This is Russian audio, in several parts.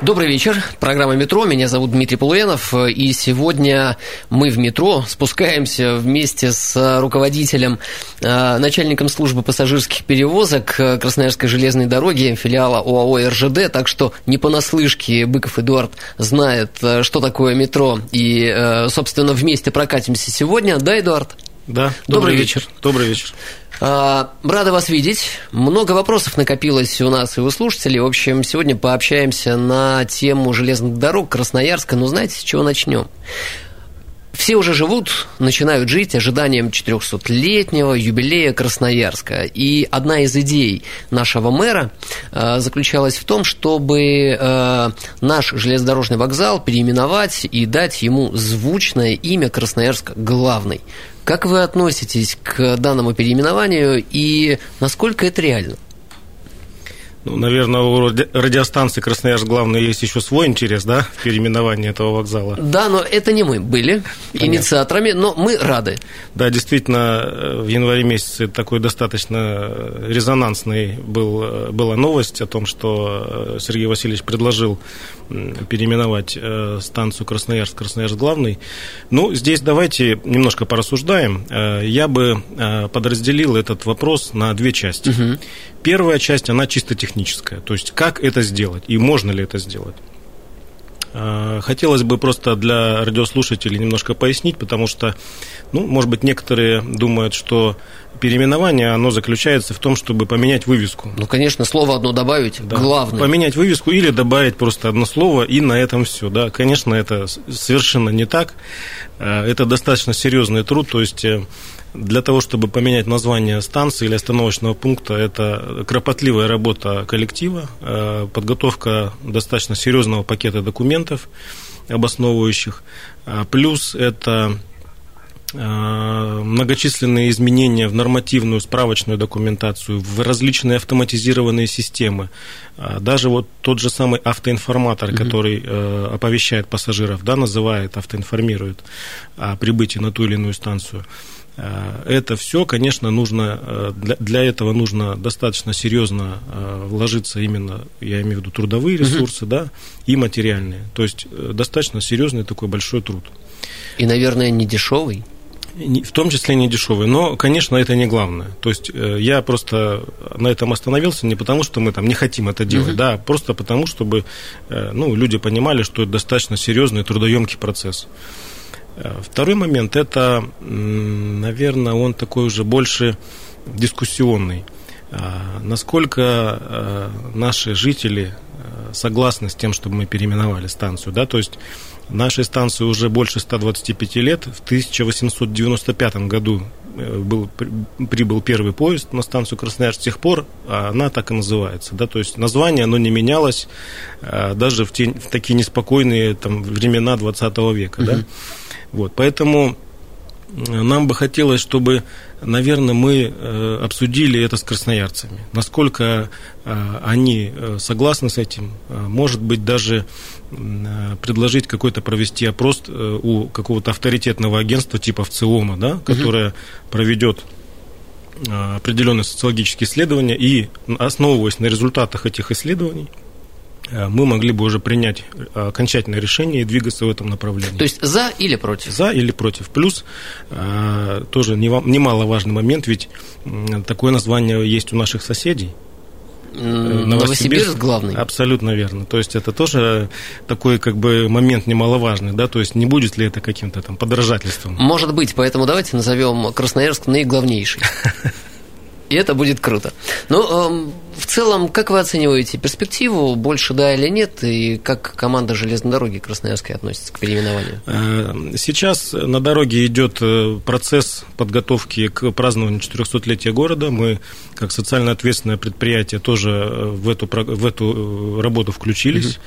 Добрый вечер. Программа «Метро». Меня зовут Дмитрий Полуенов. И сегодня мы в метро спускаемся вместе с руководителем, э, начальником службы пассажирских перевозок Красноярской железной дороги, филиала ОАО «РЖД». Так что не понаслышке Быков Эдуард знает, э, что такое метро. И, э, собственно, вместе прокатимся сегодня. Да, Эдуард? Да, добрый, добрый вечер. вечер. Добрый вечер. А, рада вас видеть. Много вопросов накопилось у нас и у слушателей. В общем, сегодня пообщаемся на тему железных дорог Красноярска. Но знаете, с чего начнем? Все уже живут, начинают жить ожиданием 400-летнего юбилея Красноярска. И одна из идей нашего мэра э, заключалась в том, чтобы э, наш железнодорожный вокзал переименовать и дать ему звучное имя Красноярск главный. Как вы относитесь к данному переименованию и насколько это реально? Ну, наверное, у радиостанции Красноярск главное есть еще свой интерес, да, в переименовании этого вокзала. Да, но это не мы были Понятно. инициаторами, но мы рады. Да, действительно, э, в январе месяце такой достаточно резонансной был, э, была новость о том, что э, Сергей Васильевич предложил переименовать станцию Красноярск, Красноярск главный. Ну, здесь давайте немножко порассуждаем. Я бы подразделил этот вопрос на две части. Угу. Первая часть, она чисто техническая, то есть как это сделать и можно ли это сделать. А, хотелось бы просто для радиослушателей немножко пояснить, потому что, ну, может быть, некоторые думают, что переименование, оно заключается в том, чтобы поменять вывеску. Ну, конечно, слово одно добавить, да. главное. Поменять вывеску или добавить просто одно слово, и на этом все. Да, конечно, это совершенно не так. А, это достаточно серьезный труд, то есть э, для того, чтобы поменять название станции или остановочного пункта, это кропотливая работа коллектива, э, подготовка достаточно серьезного пакета документов обосновывающих. Плюс это э, многочисленные изменения в нормативную справочную документацию, в различные автоматизированные системы. А даже вот тот же самый автоинформатор, mm-hmm. который э, оповещает пассажиров, да, называет, автоинформирует о прибытии на ту или иную станцию – Э, это все, конечно, нужно, э, для, для этого нужно достаточно серьезно э, вложиться именно, я имею в виду трудовые ресурсы, угу. да, и материальные. То есть достаточно серьезный такой большой труд. И, наверное, не дешевый? В том числе не дешевый, но, конечно, это не главное. То есть я просто на этом остановился не потому, что мы там не хотим это делать, угу. да, а просто потому, чтобы ну, люди понимали, что это достаточно серьезный трудоемкий процесс. Э, второй момент, это, наверное, он такой уже больше дискуссионный. А, насколько э, наши жители э, согласны с тем, чтобы мы переименовали станцию, да, то есть нашей станции уже больше 125 лет. В 1895 году был, прибыл первый поезд на станцию Красноярск. С тех пор она так и называется. Да? То есть название оно не менялось даже в, те, в такие неспокойные там, времена 20 века. Да? Вот, поэтому э, нам бы хотелось, чтобы, наверное, мы э, обсудили это с красноярцами. Насколько э, они согласны с этим. Может быть, даже предложить какой-то провести опрос у какого-то авторитетного агентства типа ВЦИОМа, да, которое угу. проведет определенные социологические исследования и, основываясь на результатах этих исследований, Э, мы могли бы уже принять э, окончательное решение и двигаться в этом направлении. То есть за или против? За или против. Плюс э, тоже немаловажный момент, ведь такое название есть у наших соседей. Новосибирск, Новосибирск главный. Абсолютно верно. То есть это тоже такой как бы момент немаловажный, да, то есть не будет ли это каким-то там подражательством? Может быть, поэтому давайте назовем Красноярск наиглавнейший. И это будет круто. Но ну, в целом, как вы оцениваете перспективу, больше да или нет, и как команда железной дороги Красноярской относится к переименованию? Э, сейчас на дороге идет э, процесс подготовки к празднованию 400-летия города. Мы, как социально ответственное предприятие, тоже э, в эту, в эту работу включились. Угу.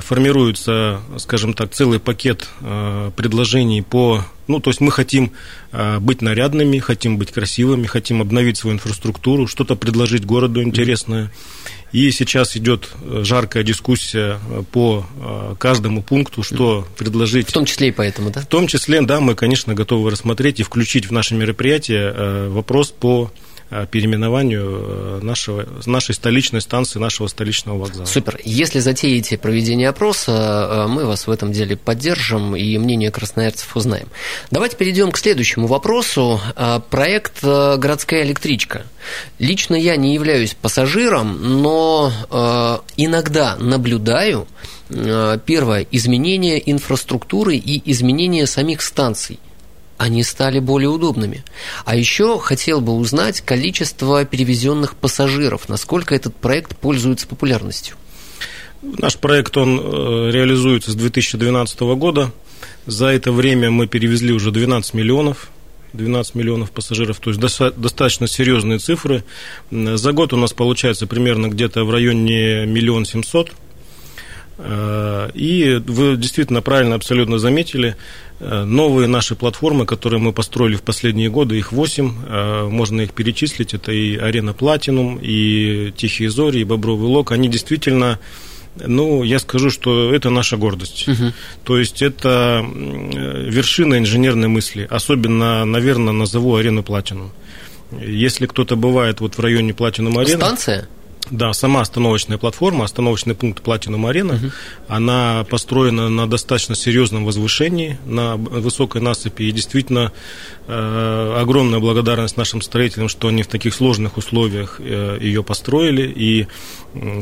Формируется, скажем так, целый пакет предложений по... Ну, то есть мы хотим быть нарядными, хотим быть красивыми, хотим обновить свою инфраструктуру, что-то предложить городу интересное. И сейчас идет жаркая дискуссия по каждому пункту, что предложить. В том числе и поэтому, да? В том числе, да, мы, конечно, готовы рассмотреть и включить в наше мероприятие вопрос по Э, переименованию э, нашего, нашей столичной станции, нашего столичного вокзала. Супер. Если затеете проведение опроса, э, мы вас в этом деле поддержим и мнение красноярцев узнаем. Давайте перейдем к следующему вопросу. Проект «Городская электричка». Лично я не являюсь пассажиром, но иногда наблюдаю первое изменение инфраструктуры и изменение самих станций – они стали более удобными. А еще хотел бы узнать количество перевезенных пассажиров, насколько этот проект пользуется популярностью. Наш проект, он э, реализуется с 2012 года. За это время мы перевезли уже 12 миллионов 12 миллионов пассажиров, то есть достаточно серьезные цифры. За год у нас получается примерно где-то в районе миллион семьсот. Э, и вы действительно правильно абсолютно заметили, э, новые наши платформы, которые мы построили в последние годы, их 8, э, можно их перечислить, это и Арена Платинум, и Тихие Зори, и Бобровый Лог, они действительно ну, я скажу, что это наша гордость. Угу. То есть это вершина инженерной мысли. Особенно, наверное, назову арену Платину. Если кто-то бывает вот в районе Платинум арены... Станция? Да, сама остановочная платформа, остановочный пункт Platinum Arena, угу. она построена на достаточно серьезном возвышении, на высокой насыпи, и действительно э, огромная благодарность нашим строителям, что они в таких сложных условиях э, ее построили, и,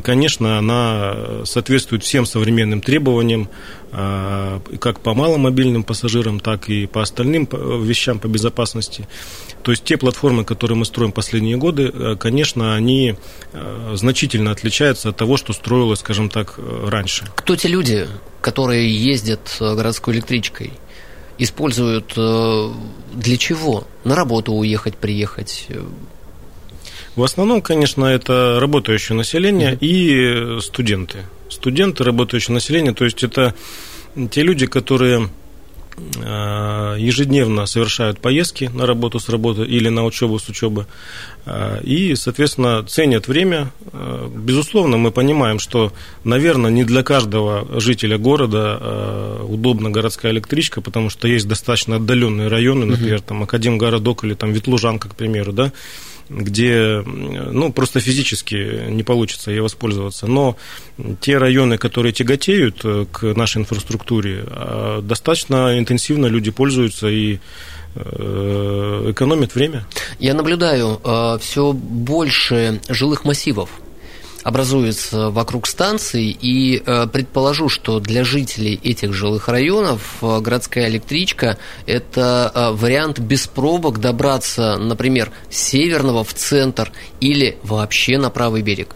конечно, она соответствует всем современным требованиям, э, как по маломобильным пассажирам, так и по остальным вещам по безопасности. То есть те платформы, которые мы строим последние годы, э, конечно, они э, значительно отличаются от того, что строилось, скажем так, э, раньше. Кто те люди, которые ездят городской электричкой? Используют для чего? На работу уехать, приехать? В основном, конечно, это работающее население mm-hmm. и студенты. Студенты, работающее население, то есть это те люди, которые Э, ежедневно совершают поездки на работу с работы или на учебу с учебы э, и, соответственно, ценят время. Э, безусловно, мы понимаем, что, наверное, не для каждого жителя города удобна городская электричка, потому что есть достаточно отдаленные районы, например, там Академгородок или там Ветлужанка, к примеру, да, где ну, просто физически не получится ей воспользоваться. Но те районы, которые тяготеют э, к нашей инфраструктуре, а, достаточно интенсивно люди пользуются и э, экономят время. Я наблюдаю э, все больше жилых массивов образуется вокруг станции, и э, предположу, что для жителей этих жилых районов э, городская электричка – это э, вариант без пробок добраться, например, с северного в центр или вообще на правый берег.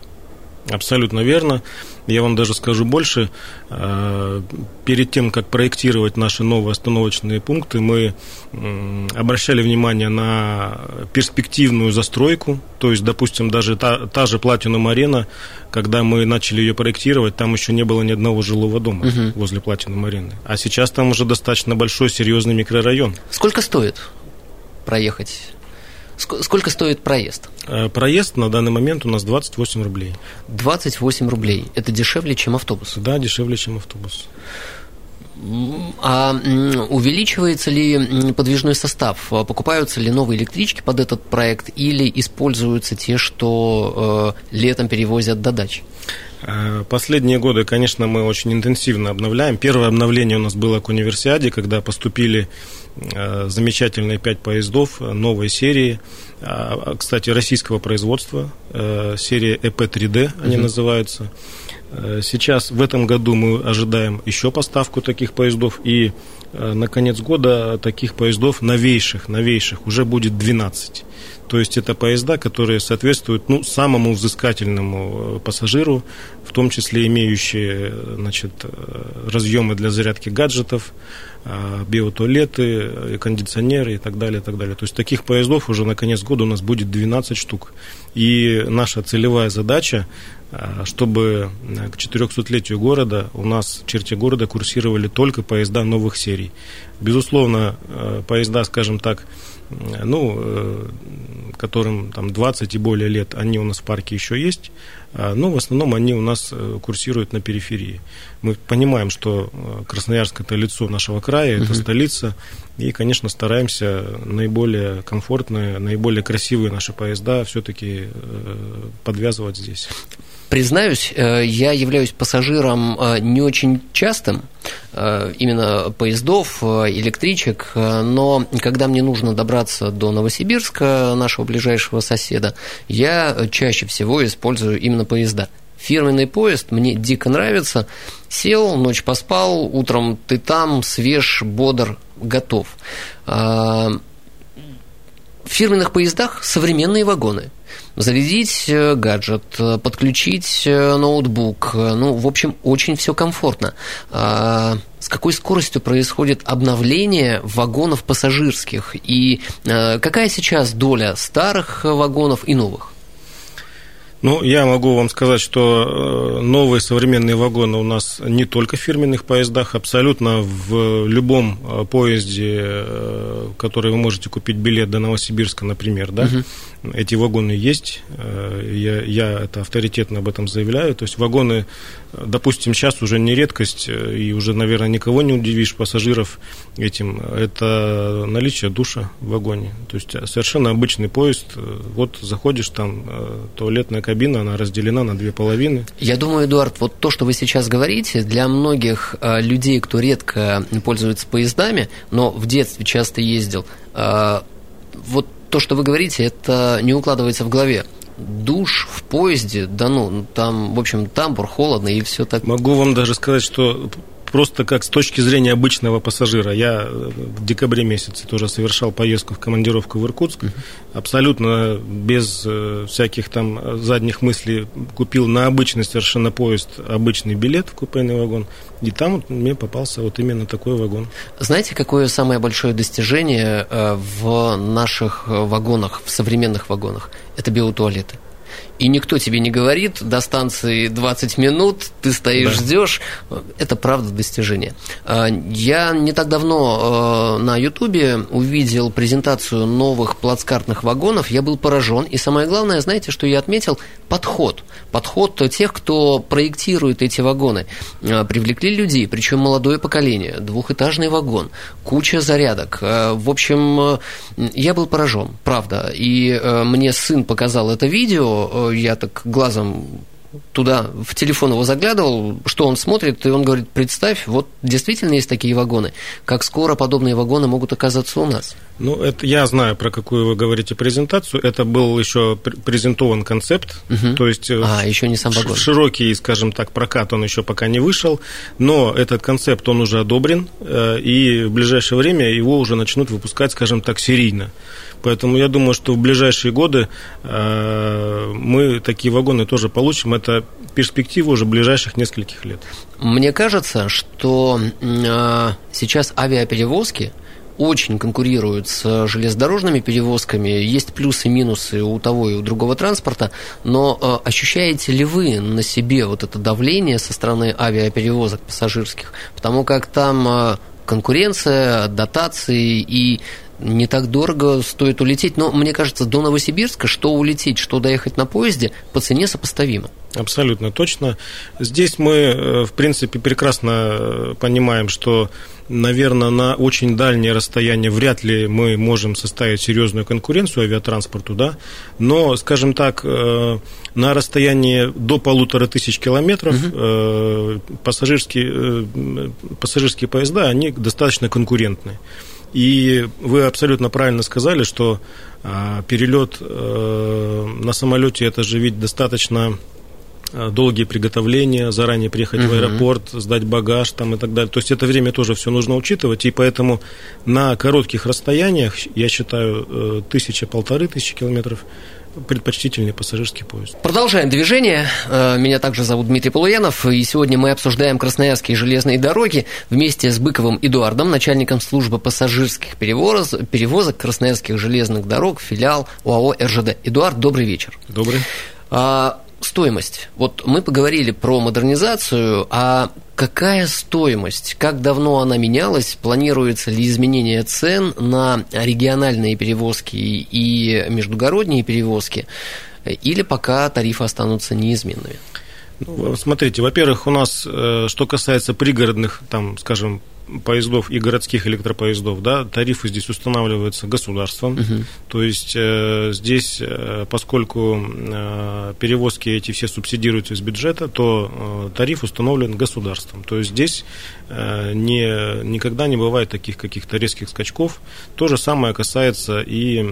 Абсолютно верно. Я вам даже скажу больше. Э, перед тем, как проектировать наши новые остановочные пункты, мы обращали внимание на перспективную застройку. То есть, допустим, даже та, та же Platinum Арена, когда мы начали ее проектировать, там еще не было ни одного жилого дома угу. возле Platinum Арены. А сейчас там уже достаточно большой, серьезный микрорайон. Сколько стоит проехать Сколько стоит проезд? Э, проезд на данный момент у нас 28 рублей. 28 рублей. Это дешевле, чем автобус? Да, дешевле, чем автобус. А увеличивается ли подвижной состав? Покупаются ли новые электрички под этот проект или используются те, что э, летом перевозят до дач? Э, последние годы, конечно, мы очень интенсивно обновляем. Первое обновление у нас было к универсиаде, когда поступили замечательные пять поездов новой серии, а, кстати, российского производства, э, серия ЭП-3D они угу. называются. Э, сейчас, в этом году мы ожидаем еще поставку таких поездов, и на конец года таких поездов новейших, новейших уже будет 12. То есть это поезда, которые соответствуют ну, самому взыскательному пассажиру, в том числе имеющие значит, разъемы для зарядки гаджетов, биотуалеты, кондиционеры и так далее, и так далее. То есть таких поездов уже на конец года у нас будет 12 штук. И наша целевая задача чтобы к 400-летию города у нас в черте города курсировали только поезда новых серий. Безусловно, поезда, скажем так, ну, которым там 20 и более лет, они у нас в парке еще есть, а, но в основном они у нас э, курсируют на периферии. Мы понимаем, что э, Красноярск – это лицо нашего края, это угу. столица, и, конечно, стараемся наиболее комфортные, наиболее красивые наши поезда все-таки э, подвязывать здесь. Признаюсь, я являюсь пассажиром не очень частым, именно поездов, электричек, но когда мне нужно добраться до Новосибирска, нашего ближайшего соседа, я чаще всего использую именно поезда. Фирменный поезд мне дико нравится. Сел, ночь поспал, утром ты там, свеж, бодр, готов. В фирменных поездах современные вагоны – зарядить э, гаджет, э, подключить э, ноутбук. Ну, в общем, очень все комфортно. А, с какой скоростью происходит обновление вагонов пассажирских и какая сейчас доля старых вагонов и новых? Ну, я могу вам сказать, что новые современные вагоны у нас не только в фирменных поездах, абсолютно в любом поезде, который вы можете купить билет до Новосибирска, например, да, угу эти вагоны есть, э, я, я это авторитетно об этом заявляю. То есть вагоны, допустим, сейчас уже не редкость, э, и уже, наверное, никого не удивишь пассажиров этим. Это наличие душа в вагоне. То есть совершенно обычный поезд. Э, вот заходишь, там туалетная кабина, она разделена на две половины. Я думаю, Эдуард, вот то, что вы сейчас говорите, для многих людей, кто редко пользуется поездами, но в детстве часто ездил, вот то, что вы говорите, это не укладывается в голове. Душ в поезде, да ну, там, в общем, тамбур, холодно и все так. Могу вам даже сказать, что просто как с точки зрения обычного пассажира. Я в декабре месяце тоже совершал поездку в командировку в Иркутск. Абсолютно без э, всяких там задних мыслей купил на обычный совершенно поезд обычный билет в купейный вагон. И там вот мне попался вот именно такой вагон. Знаете, какое самое большое достижение э, в наших вагонах, в современных вагонах? Это биотуалеты и никто тебе не говорит, до станции 20 минут, ты стоишь, да. ждешь. Это правда достижение. А, я не так давно а, на Ютубе увидел презентацию новых плацкартных вагонов, я был поражен. И самое главное, знаете, что я отметил? Подход. Подход тех, кто проектирует эти вагоны. А, привлекли людей, причем молодое поколение, двухэтажный вагон, куча зарядок. В общем, я был поражен, правда. И мне сын показал это видео, я так глазом туда в телефон его заглядывал, что он смотрит, и он говорит, представь, вот действительно есть такие вагоны. Как скоро подобные вагоны могут оказаться у нас? Ну, это я знаю, про какую вы говорите презентацию. Это был еще презентован концепт, угу. то есть э, а, еще не сам вагон. широкий, скажем так, прокат он еще пока не вышел, но этот концепт, он уже одобрен, э, и в ближайшее время его уже начнут выпускать, скажем так, серийно. Поэтому я думаю, что в ближайшие годы э, мы такие вагоны тоже получим. Это перспектива уже ближайших нескольких лет. Мне кажется, что э, сейчас авиаперевозки очень конкурируют с железнодорожными перевозками. Есть плюсы и минусы у того и у другого транспорта, но э, ощущаете ли вы на себе вот это давление со стороны авиаперевозок пассажирских? Потому как там конкуренция, дотации и не так дорого стоит улететь. Но мне кажется, до Новосибирска, что улететь, что доехать на поезде, по цене сопоставимо. Абсолютно точно. Здесь мы, э, в принципе, прекрасно э, понимаем, что, наверное, на очень дальнее расстояние вряд ли мы можем составить серьезную конкуренцию авиатранспорту, да, но, скажем так, э, на расстоянии до полутора тысяч километров угу. пассажирские, пассажирские поезда, они достаточно конкурентны. И вы абсолютно правильно сказали, что а, перелет э, на самолете это же ведь достаточно а, долгие приготовления, заранее приехать uh-huh. в аэропорт, сдать багаж там и так далее. То есть это время тоже все нужно учитывать, и поэтому на коротких расстояниях, я считаю, э, тысяча-полторы тысячи километров предпочтительнее пассажирский поезд. Продолжаем движение. Э, меня также зовут Дмитрий Полуянов, и сегодня мы обсуждаем красноярские железные дороги вместе с Быковым Эдуардом, начальником службы пассажирских перевозок, перевозок красноярских железных дорог, филиал ОАО РЖД. Эдуард, добрый вечер. Добрый. А, стоимость. Вот мы поговорили про модернизацию, а какая стоимость, как давно она менялась, планируется ли изменение цен на региональные перевозки и междугородние перевозки, или пока тарифы останутся неизменными? Ну, смотрите, во-первых, у нас, э, что касается пригородных, там, скажем, поездов и городских электропоездов, да, тарифы здесь устанавливаются государством. Угу. То есть э, здесь, э, поскольку э, перевозки эти все субсидируются из бюджета, то э, тариф установлен государством. То есть здесь не, никогда не бывает таких каких-то резких скачков. То же самое касается и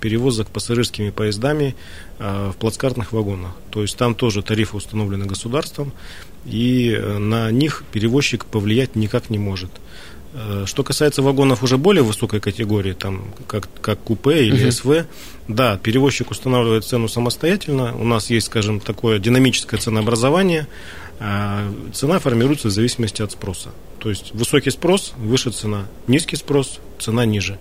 перевозок пассажирскими поездами э, в плацкартных вагонах. То есть там тоже тарифы установлены государством и э, на них перевозчик повлиять никак не может. Э, что касается вагонов уже более высокой категории, там, как, как купе или угу. СВ, да, перевозчик устанавливает цену самостоятельно. У нас есть, скажем, такое динамическое ценообразование. А цена формируется в зависимости от спроса. То есть высокий спрос, выше цена, низкий спрос, цена ниже.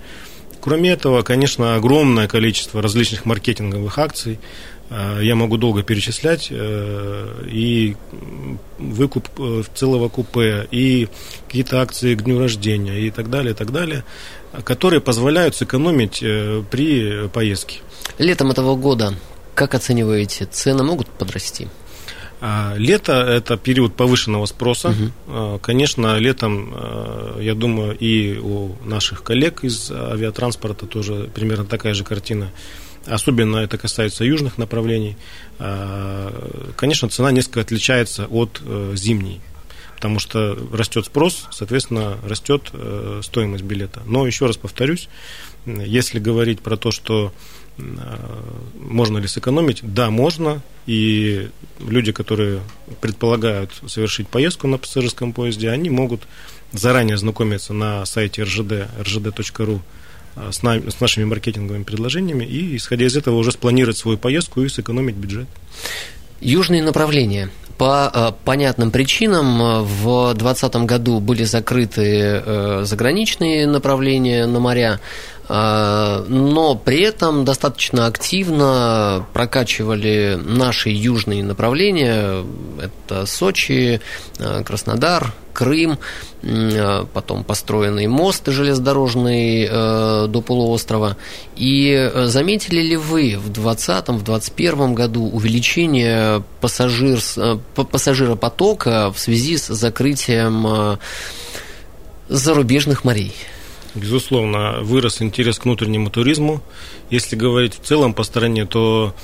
Кроме этого, конечно, огромное количество различных маркетинговых акций, Э, я могу долго перечислять, э, и выкуп э, целого купе, и какие-то акции к дню рождения, и так далее, и так далее, которые позволяют сэкономить при поездке. Летом этого года, как оцениваете, цены могут подрасти? А, лето – это период повышенного спроса. Угу. Конечно, летом, я думаю, и у наших коллег из авиатранспорта тоже примерно такая же картина – особенно это касается южных направлений, а, конечно, цена несколько отличается от э, зимней, потому что растет спрос, соответственно, растет э, стоимость билета. Но еще раз повторюсь, если говорить про то, что э, можно ли сэкономить, да, можно, и люди, которые предполагают совершить поездку на пассажирском поезде, они могут заранее знакомиться на сайте rgd, rgd.ru с, нами, с нашими маркетинговыми предложениями и, исходя из этого, уже спланировать свою поездку и сэкономить бюджет. Южные направления. По э, понятным причинам э, в 2020 году были закрыты э, заграничные направления на моря. Но при этом достаточно активно прокачивали наши южные направления. Это Сочи, а, Краснодар, Крым, а, потом построенный мост железнодорожный до полуострова. И заметили ли вы в 2020-2021 году увеличение пассажир, пассажиропотока в связи с закрытием зарубежных морей? Безусловно, вырос интерес к внутреннему туризму. Если говорить в целом по стране, то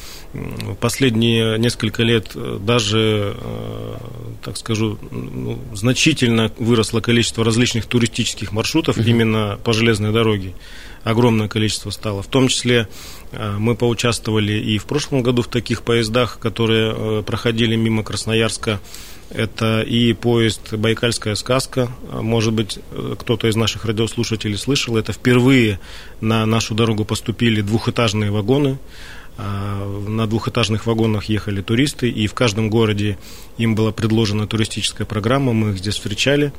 последние несколько лет э, даже, э, так скажу, ну, значительно выросло количество различных туристических маршрутов mm-hmm. именно по железной дороге. Огромное количество стало. В том числе э, мы поучаствовали и в прошлом году в таких поездах, которые проходили мимо Красноярска это и поезд «Байкальская сказка». Может быть, кто-то из наших радиослушателей слышал. Это впервые на нашу дорогу поступили двухэтажные вагоны. А, на двухэтажных вагонах ехали туристы, и в каждом городе им была предложена туристическая программа, мы их здесь встречали,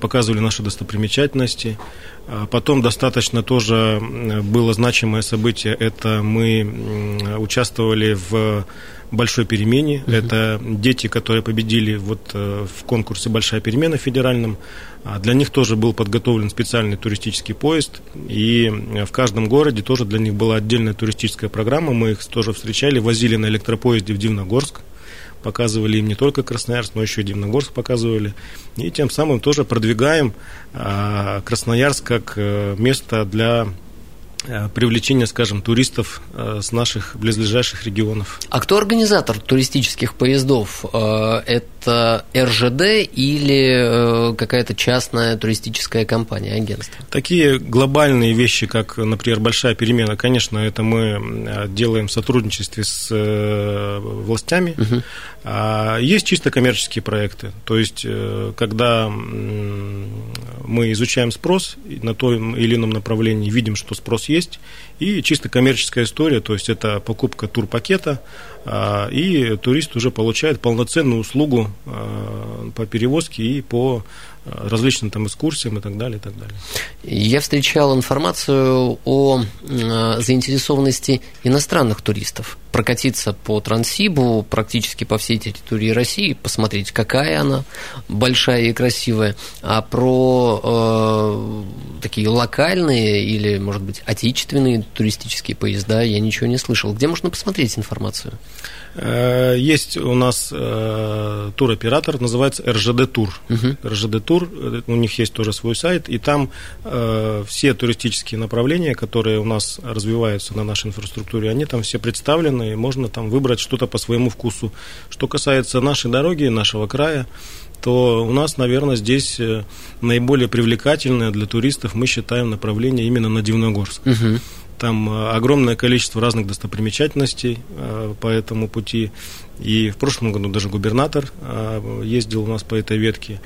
показывали наши достопримечательности. А, потом достаточно тоже было значимое событие, это мы участвовали в большой перемене. Uh-huh. Это дети, которые победили вот э, в конкурсе «Большая перемена» федеральном. А для них тоже был подготовлен специальный туристический поезд. И в каждом городе тоже для них была отдельная туристическая программа. Мы их тоже встречали, возили на электропоезде в Дивногорск показывали им не только Красноярск, но еще и Дивногорск показывали. И тем самым тоже продвигаем а, Красноярск как э, место для привлечения, скажем, туристов э, с наших близлежащих регионов. А кто организатор туристических поездов? Э, это РЖД или какая-то частная туристическая компания, агентство? Такие глобальные вещи, как, например, большая перемена, конечно, это мы делаем в сотрудничестве с властями. Угу. Есть чисто коммерческие проекты. То есть, когда мы изучаем спрос на том или ином направлении, видим, что спрос есть, и чисто коммерческая история, то есть это покупка турпакета, а, и турист уже получает полноценную услугу а, по перевозке и по различным там экскурсиям и так далее, и так далее. Я встречал информацию о заинтересованности иностранных туристов прокатиться по Транссибу практически по всей территории России, посмотреть, какая она большая и красивая, а про э, такие локальные или, может быть, отечественные туристические поезда я ничего не слышал. Где можно посмотреть информацию? Э, есть у нас э, туроператор, называется РЖД Тур. Угу. РЖД Тур, э, у них есть тоже свой сайт, и там все туристические направления, которые у нас развиваются на нашей инфраструктуре, они там все представлены, и можно там выбрать что-то по своему вкусу. Что касается нашей дороги, нашего края, то у нас, наверное, здесь наиболее привлекательное для туристов, мы считаем, направление именно на Дивногорск. Угу. Там э, огромное количество разных достопримечательностей э, по этому пути. И в прошлом году даже губернатор э, ездил у нас по этой ветке.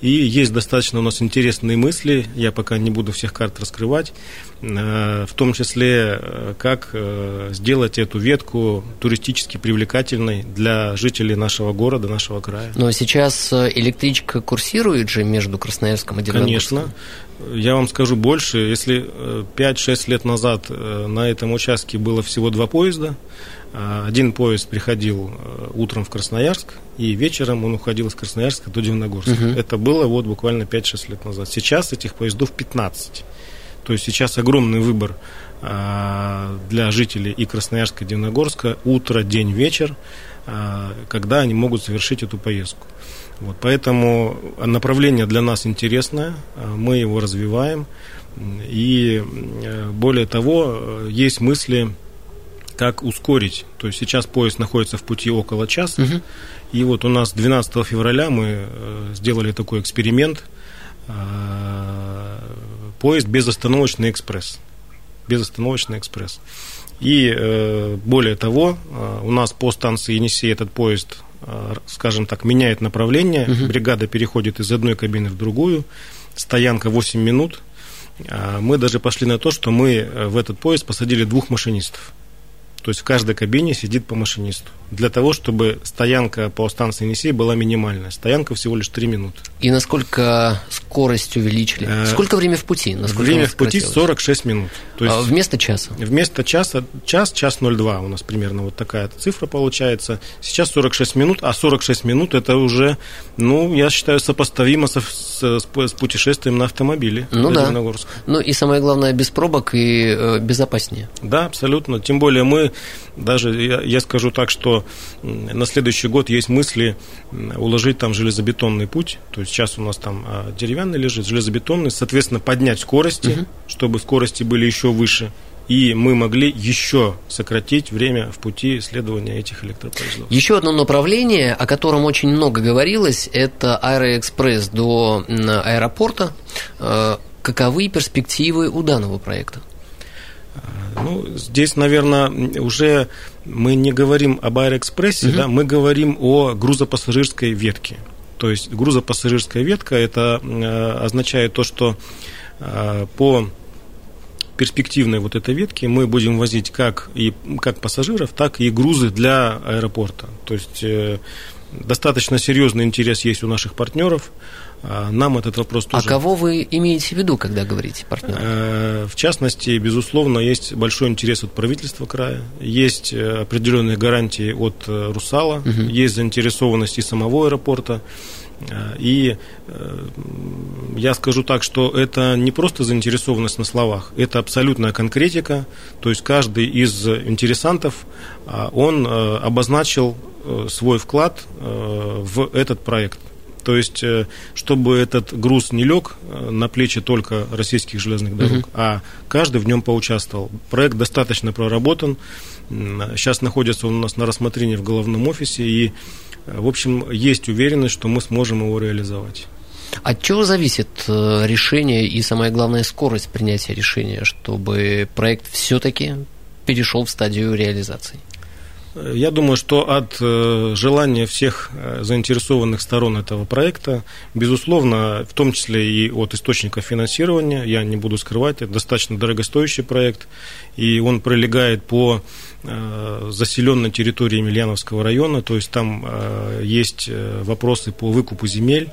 И есть достаточно у нас интересные мысли, я пока не буду всех карт раскрывать, в том числе, как сделать эту ветку туристически привлекательной для жителей нашего города, нашего края. Но сейчас электричка курсирует же между Красноярском и Дивногорском? Конечно. Я вам скажу больше, если 5-6 э, лет назад э, на этом участке было всего два поезда, э, один поезд приходил утром в Красноярск, и вечером он уходил из Красноярска до Дивногорска. Угу. Это было вот буквально 5-6 лет назад. Сейчас этих поездов 15. То есть сейчас огромный выбор для жителей и Красноярска, и Дивногорска утро, день, вечер, когда они могут совершить эту поездку. Вот, поэтому направление для нас интересное, мы его развиваем. И э, более того, есть мысли, как ускорить. То есть сейчас поезд находится в пути около часа. Угу. И вот у нас 12 февраля мы э, сделали такой эксперимент. А, поезд безостановочный экспресс. Безостановочный экспресс. И э, более того, у нас по станции Енисей этот поезд Э, скажем так, меняет направление, угу. бригада переходит из одной кабины в другую, стоянка 8 минут. Мы даже пошли на то, что мы э, в этот поезд посадили двух машинистов. То есть в каждой кабине сидит по машинисту. Для того, чтобы стоянка по станции Енисей была минимальная. Стоянка всего лишь 3 минуты. И насколько скорость увеличили? Э, Сколько время в пути? Насколько время в пути 46 минут. То есть а вместо часа? Вместо часа, час, час 02 у нас примерно вот такая цифра получается. Сейчас 46 минут, а 46 минут это уже, ну, я считаю, сопоставимо со, с, с путешествием на автомобиле. Ну да. Ну и самое главное, без пробок и э, безопаснее. Да, абсолютно. Тем более мы даже, я, я скажу так, что на следующий год есть мысли уложить там железобетонный путь. То есть сейчас у нас там а, деревянный лежит, железобетонный, соответственно, поднять скорости, угу. чтобы скорости были еще выше и мы могли еще сократить время в пути следования этих электропоездов. Еще одно направление, о котором очень много говорилось, это Аэроэкспресс до аэропорта. Э, каковы перспективы у данного проекта? Ну, здесь, наверное, уже мы не говорим об Аэроэкспрессе, угу. да, мы говорим о грузопассажирской ветке. То есть грузопассажирская ветка это э, означает то, что э, по перспективной вот этой ветке мы будем возить как и как пассажиров, так и грузы для аэропорта. То есть э, достаточно серьезный интерес есть у наших партнеров. А, нам этот вопрос а тоже... А кого вы имеете в виду, когда говорите партнер? Э, в частности, безусловно, есть большой интерес от правительства края, есть э, определенные гарантии от э, «Русала», угу. есть заинтересованность и самого аэропорта. И я скажу так, что это не просто заинтересованность на словах, это абсолютная конкретика. То есть каждый из интересантов, он обозначил свой вклад в этот проект. То есть, э, чтобы этот груз не лег э, на плечи только российских железных дорог, угу. а каждый в нем поучаствовал. Проект достаточно проработан. Сейчас находится он у нас на рассмотрении в головном офисе. И, э, в общем, есть уверенность, что мы сможем его реализовать. От чего зависит решение и, самое главное, скорость принятия решения, чтобы проект все-таки перешел в стадию реализации? Я думаю, что от э, желания всех э, заинтересованных сторон этого проекта, безусловно, в том числе и от источника финансирования, я не буду скрывать, это достаточно дорогостоящий проект, и он пролегает по э, заселенной территории Емельяновского района, то есть там есть вопросы по выкупу земель,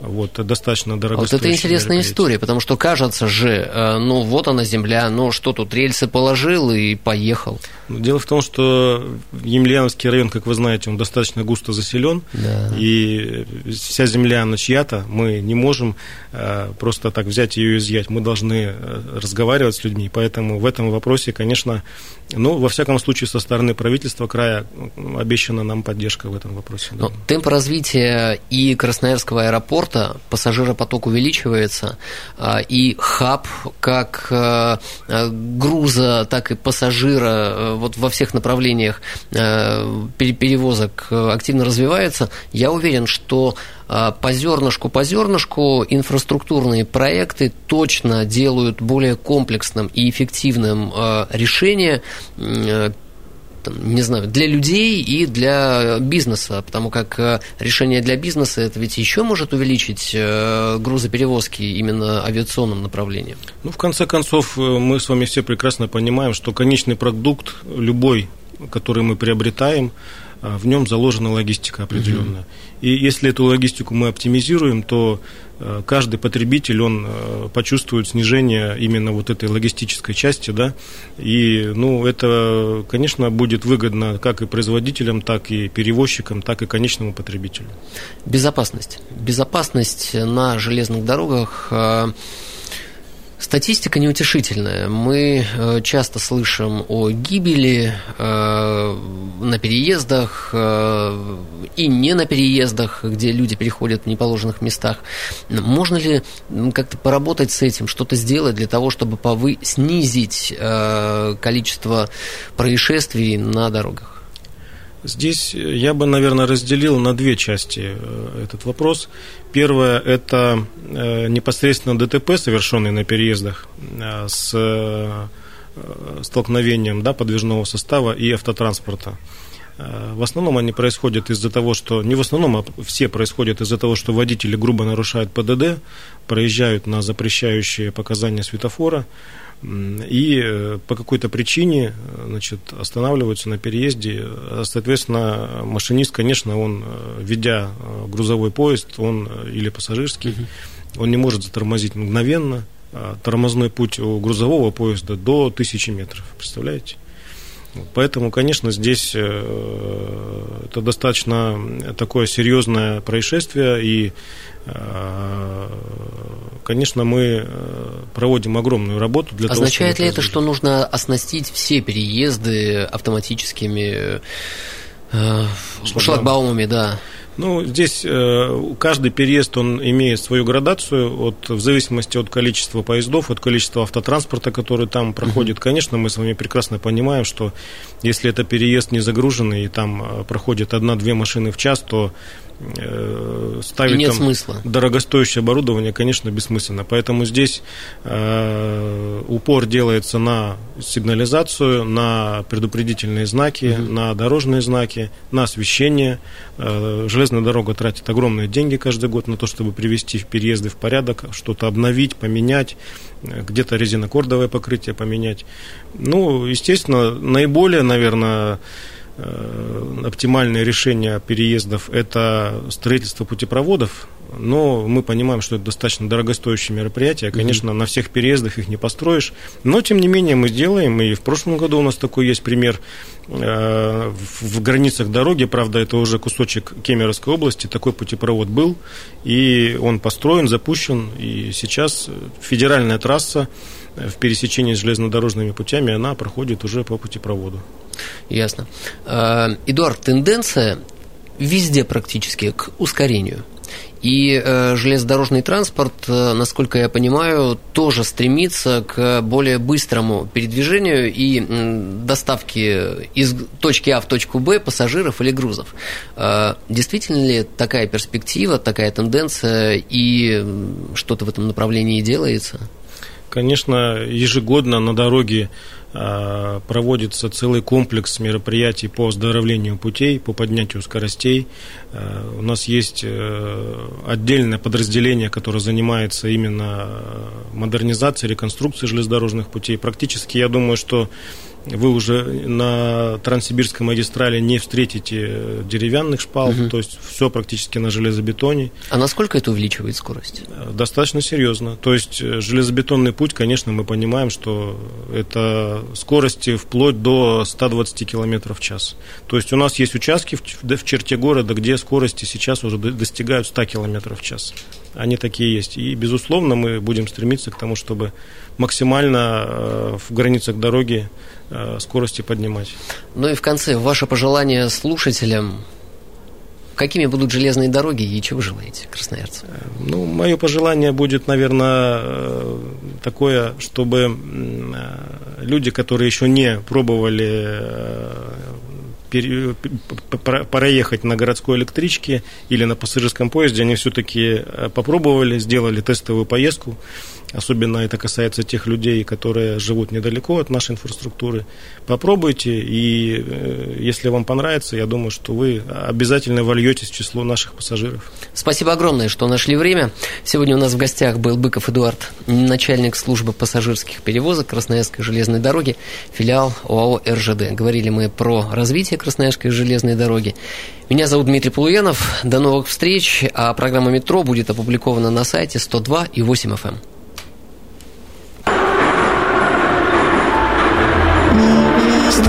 вот, достаточно дорого. Вот это интересная история, потому что кажется же, э, ну вот она земля, ну что тут, рельсы положил и поехал. Дело в том, что Емельяновский район, как вы знаете, он достаточно густо заселен, да. и вся земля, она чья-то, мы не можем э, просто так взять ее и изъять, мы должны э, разговаривать с людьми, поэтому в этом вопросе, конечно, ну, во всяком случае, со стороны правительства края обещана нам поддержка в этом вопросе. Да. Но темп развития и Красноярского аэропорта, пассажиропоток увеличивается, а, и хаб как а, груза, так и пассажира а, вот во всех направлениях перевозок активно развивается, я уверен, что по зернышку по зернышку инфраструктурные проекты точно делают более комплексным и эффективным решение там, не знаю, для людей и для бизнеса, потому как э, решение для бизнеса это ведь еще может увеличить э, грузоперевозки именно авиационным направлением. Ну, в конце концов, э, мы с вами все прекрасно понимаем, что конечный продукт любой, который мы приобретаем, в нем заложена логистика определенная. Угу. И если эту логистику мы оптимизируем, то Э, каждый потребитель, он э, почувствует снижение именно вот этой логистической части, да, и, ну, это, конечно, будет выгодно как и производителям, так и перевозчикам, так и конечному потребителю. Безопасность. Безопасность на железных дорогах Статистика неутешительная. Мы э, часто слышим о гибели э, на переездах э, и не на переездах, где люди переходят в неположенных местах. Можно ли как-то поработать с этим, что-то сделать для того, чтобы повы... снизить количество происшествий на дорогах? Здесь я бы, наверное, разделил на две части э, этот вопрос. Первое – это э, непосредственно ДТП, совершенные на переездах э, с столкновением да, подвижного состава и автотранспорта. В основном они происходят из-за того, что, не в основном, а все происходят из-за того, что водители грубо нарушают ПДД, проезжают на запрещающие показания светофора, и э, по какой-то причине значит, останавливаются на переезде. Соответственно, машинист, конечно, он, э, ведя э, грузовой поезд, он или пассажирский, он не может затормозить мгновенно. Тормозной путь у грузового поезда до 1000 метров, представляете? Поэтому, конечно, здесь это достаточно такое серьезное происшествие, и конечно, мы э, проводим огромную работу для Означает того, ли это, что нужно оснастить все переезды автоматическими э, шлагбаумами, да? Ну, здесь э, каждый переезд, он имеет свою градацию от, в зависимости от количества поездов, от количества автотранспорта, который там проходит. Uh-huh. Конечно, мы с вами прекрасно понимаем, что если это переезд не загруженный, и там э, проходит одна-две машины в час, то Э, ставить нет там смысла. дорогостоящее оборудование, конечно, бессмысленно. Поэтому здесь э, упор делается на сигнализацию, на предупредительные знаки, угу. на дорожные знаки, на освещение. Э, железная дорога тратит огромные деньги каждый год на то, чтобы привести переезды в порядок, что-то обновить, поменять, э, где-то резинокордовое покрытие поменять. Ну, естественно, наиболее, наверное, оптимальное решение переездов – это строительство путепроводов, но мы понимаем, что это достаточно дорогостоящее мероприятие. Конечно, mm-hmm. на всех переездах их не построишь, но тем не менее мы сделаем. И в прошлом году у нас такой есть пример э, в границах дороги, правда, это уже кусочек Кемеровской области, такой путепровод был, и он построен, запущен, и сейчас федеральная трасса в пересечении с железнодорожными путями, она проходит уже по путепроводу. Ясно. Э, Эдуард, тенденция везде практически к ускорению. И э, железнодорожный транспорт, э, насколько я понимаю, тоже стремится к более быстрому передвижению и доставке из точки А в точку Б пассажиров или грузов. Э, действительно ли такая перспектива, такая тенденция и что-то в этом направлении делается? Конечно, ежегодно на дороге а, проводится целый комплекс мероприятий по оздоровлению путей, по поднятию скоростей. А, у нас есть э, отдельное подразделение, которое занимается именно модернизацией, реконструкцией железнодорожных путей. Практически, я думаю, что вы уже на Транссибирской магистрали не встретите деревянных шпал, угу. то есть все практически на железобетоне. А насколько это увеличивает скорость? Достаточно серьезно. То есть железобетонный путь, конечно, мы понимаем, что это скорости вплоть до 120 км в час. То есть у нас есть участки в, в черте города, где скорости сейчас уже достигают 100 км в час. Они такие есть. И, безусловно, мы будем стремиться к тому, чтобы максимально э, в границах дороги э, скорости поднимать. Ну и в конце, ваше пожелание слушателям Какими будут железные дороги и чего желаете, красноярцы? Ну, мое пожелание будет, наверное, такое, чтобы люди, которые еще не пробовали проехать на городской электричке или на пассажирском поезде, они все-таки э, попробовали, сделали тестовую поездку. Особенно это касается тех людей, которые живут недалеко от нашей инфраструктуры. Попробуйте, и э, если вам понравится, я думаю, что вы обязательно вольетесь в число наших пассажиров. Спасибо огромное, что нашли время. Сегодня у нас в гостях был Быков Эдуард, начальник службы пассажирских перевозок Красноярской железной дороги, филиал ОАО «РЖД». Говорили мы про развитие Красноярской железной дороги. Меня зовут Дмитрий Полуянов. До новых встреч. А программа «Метро» будет опубликована на сайте 102 и 8 FM.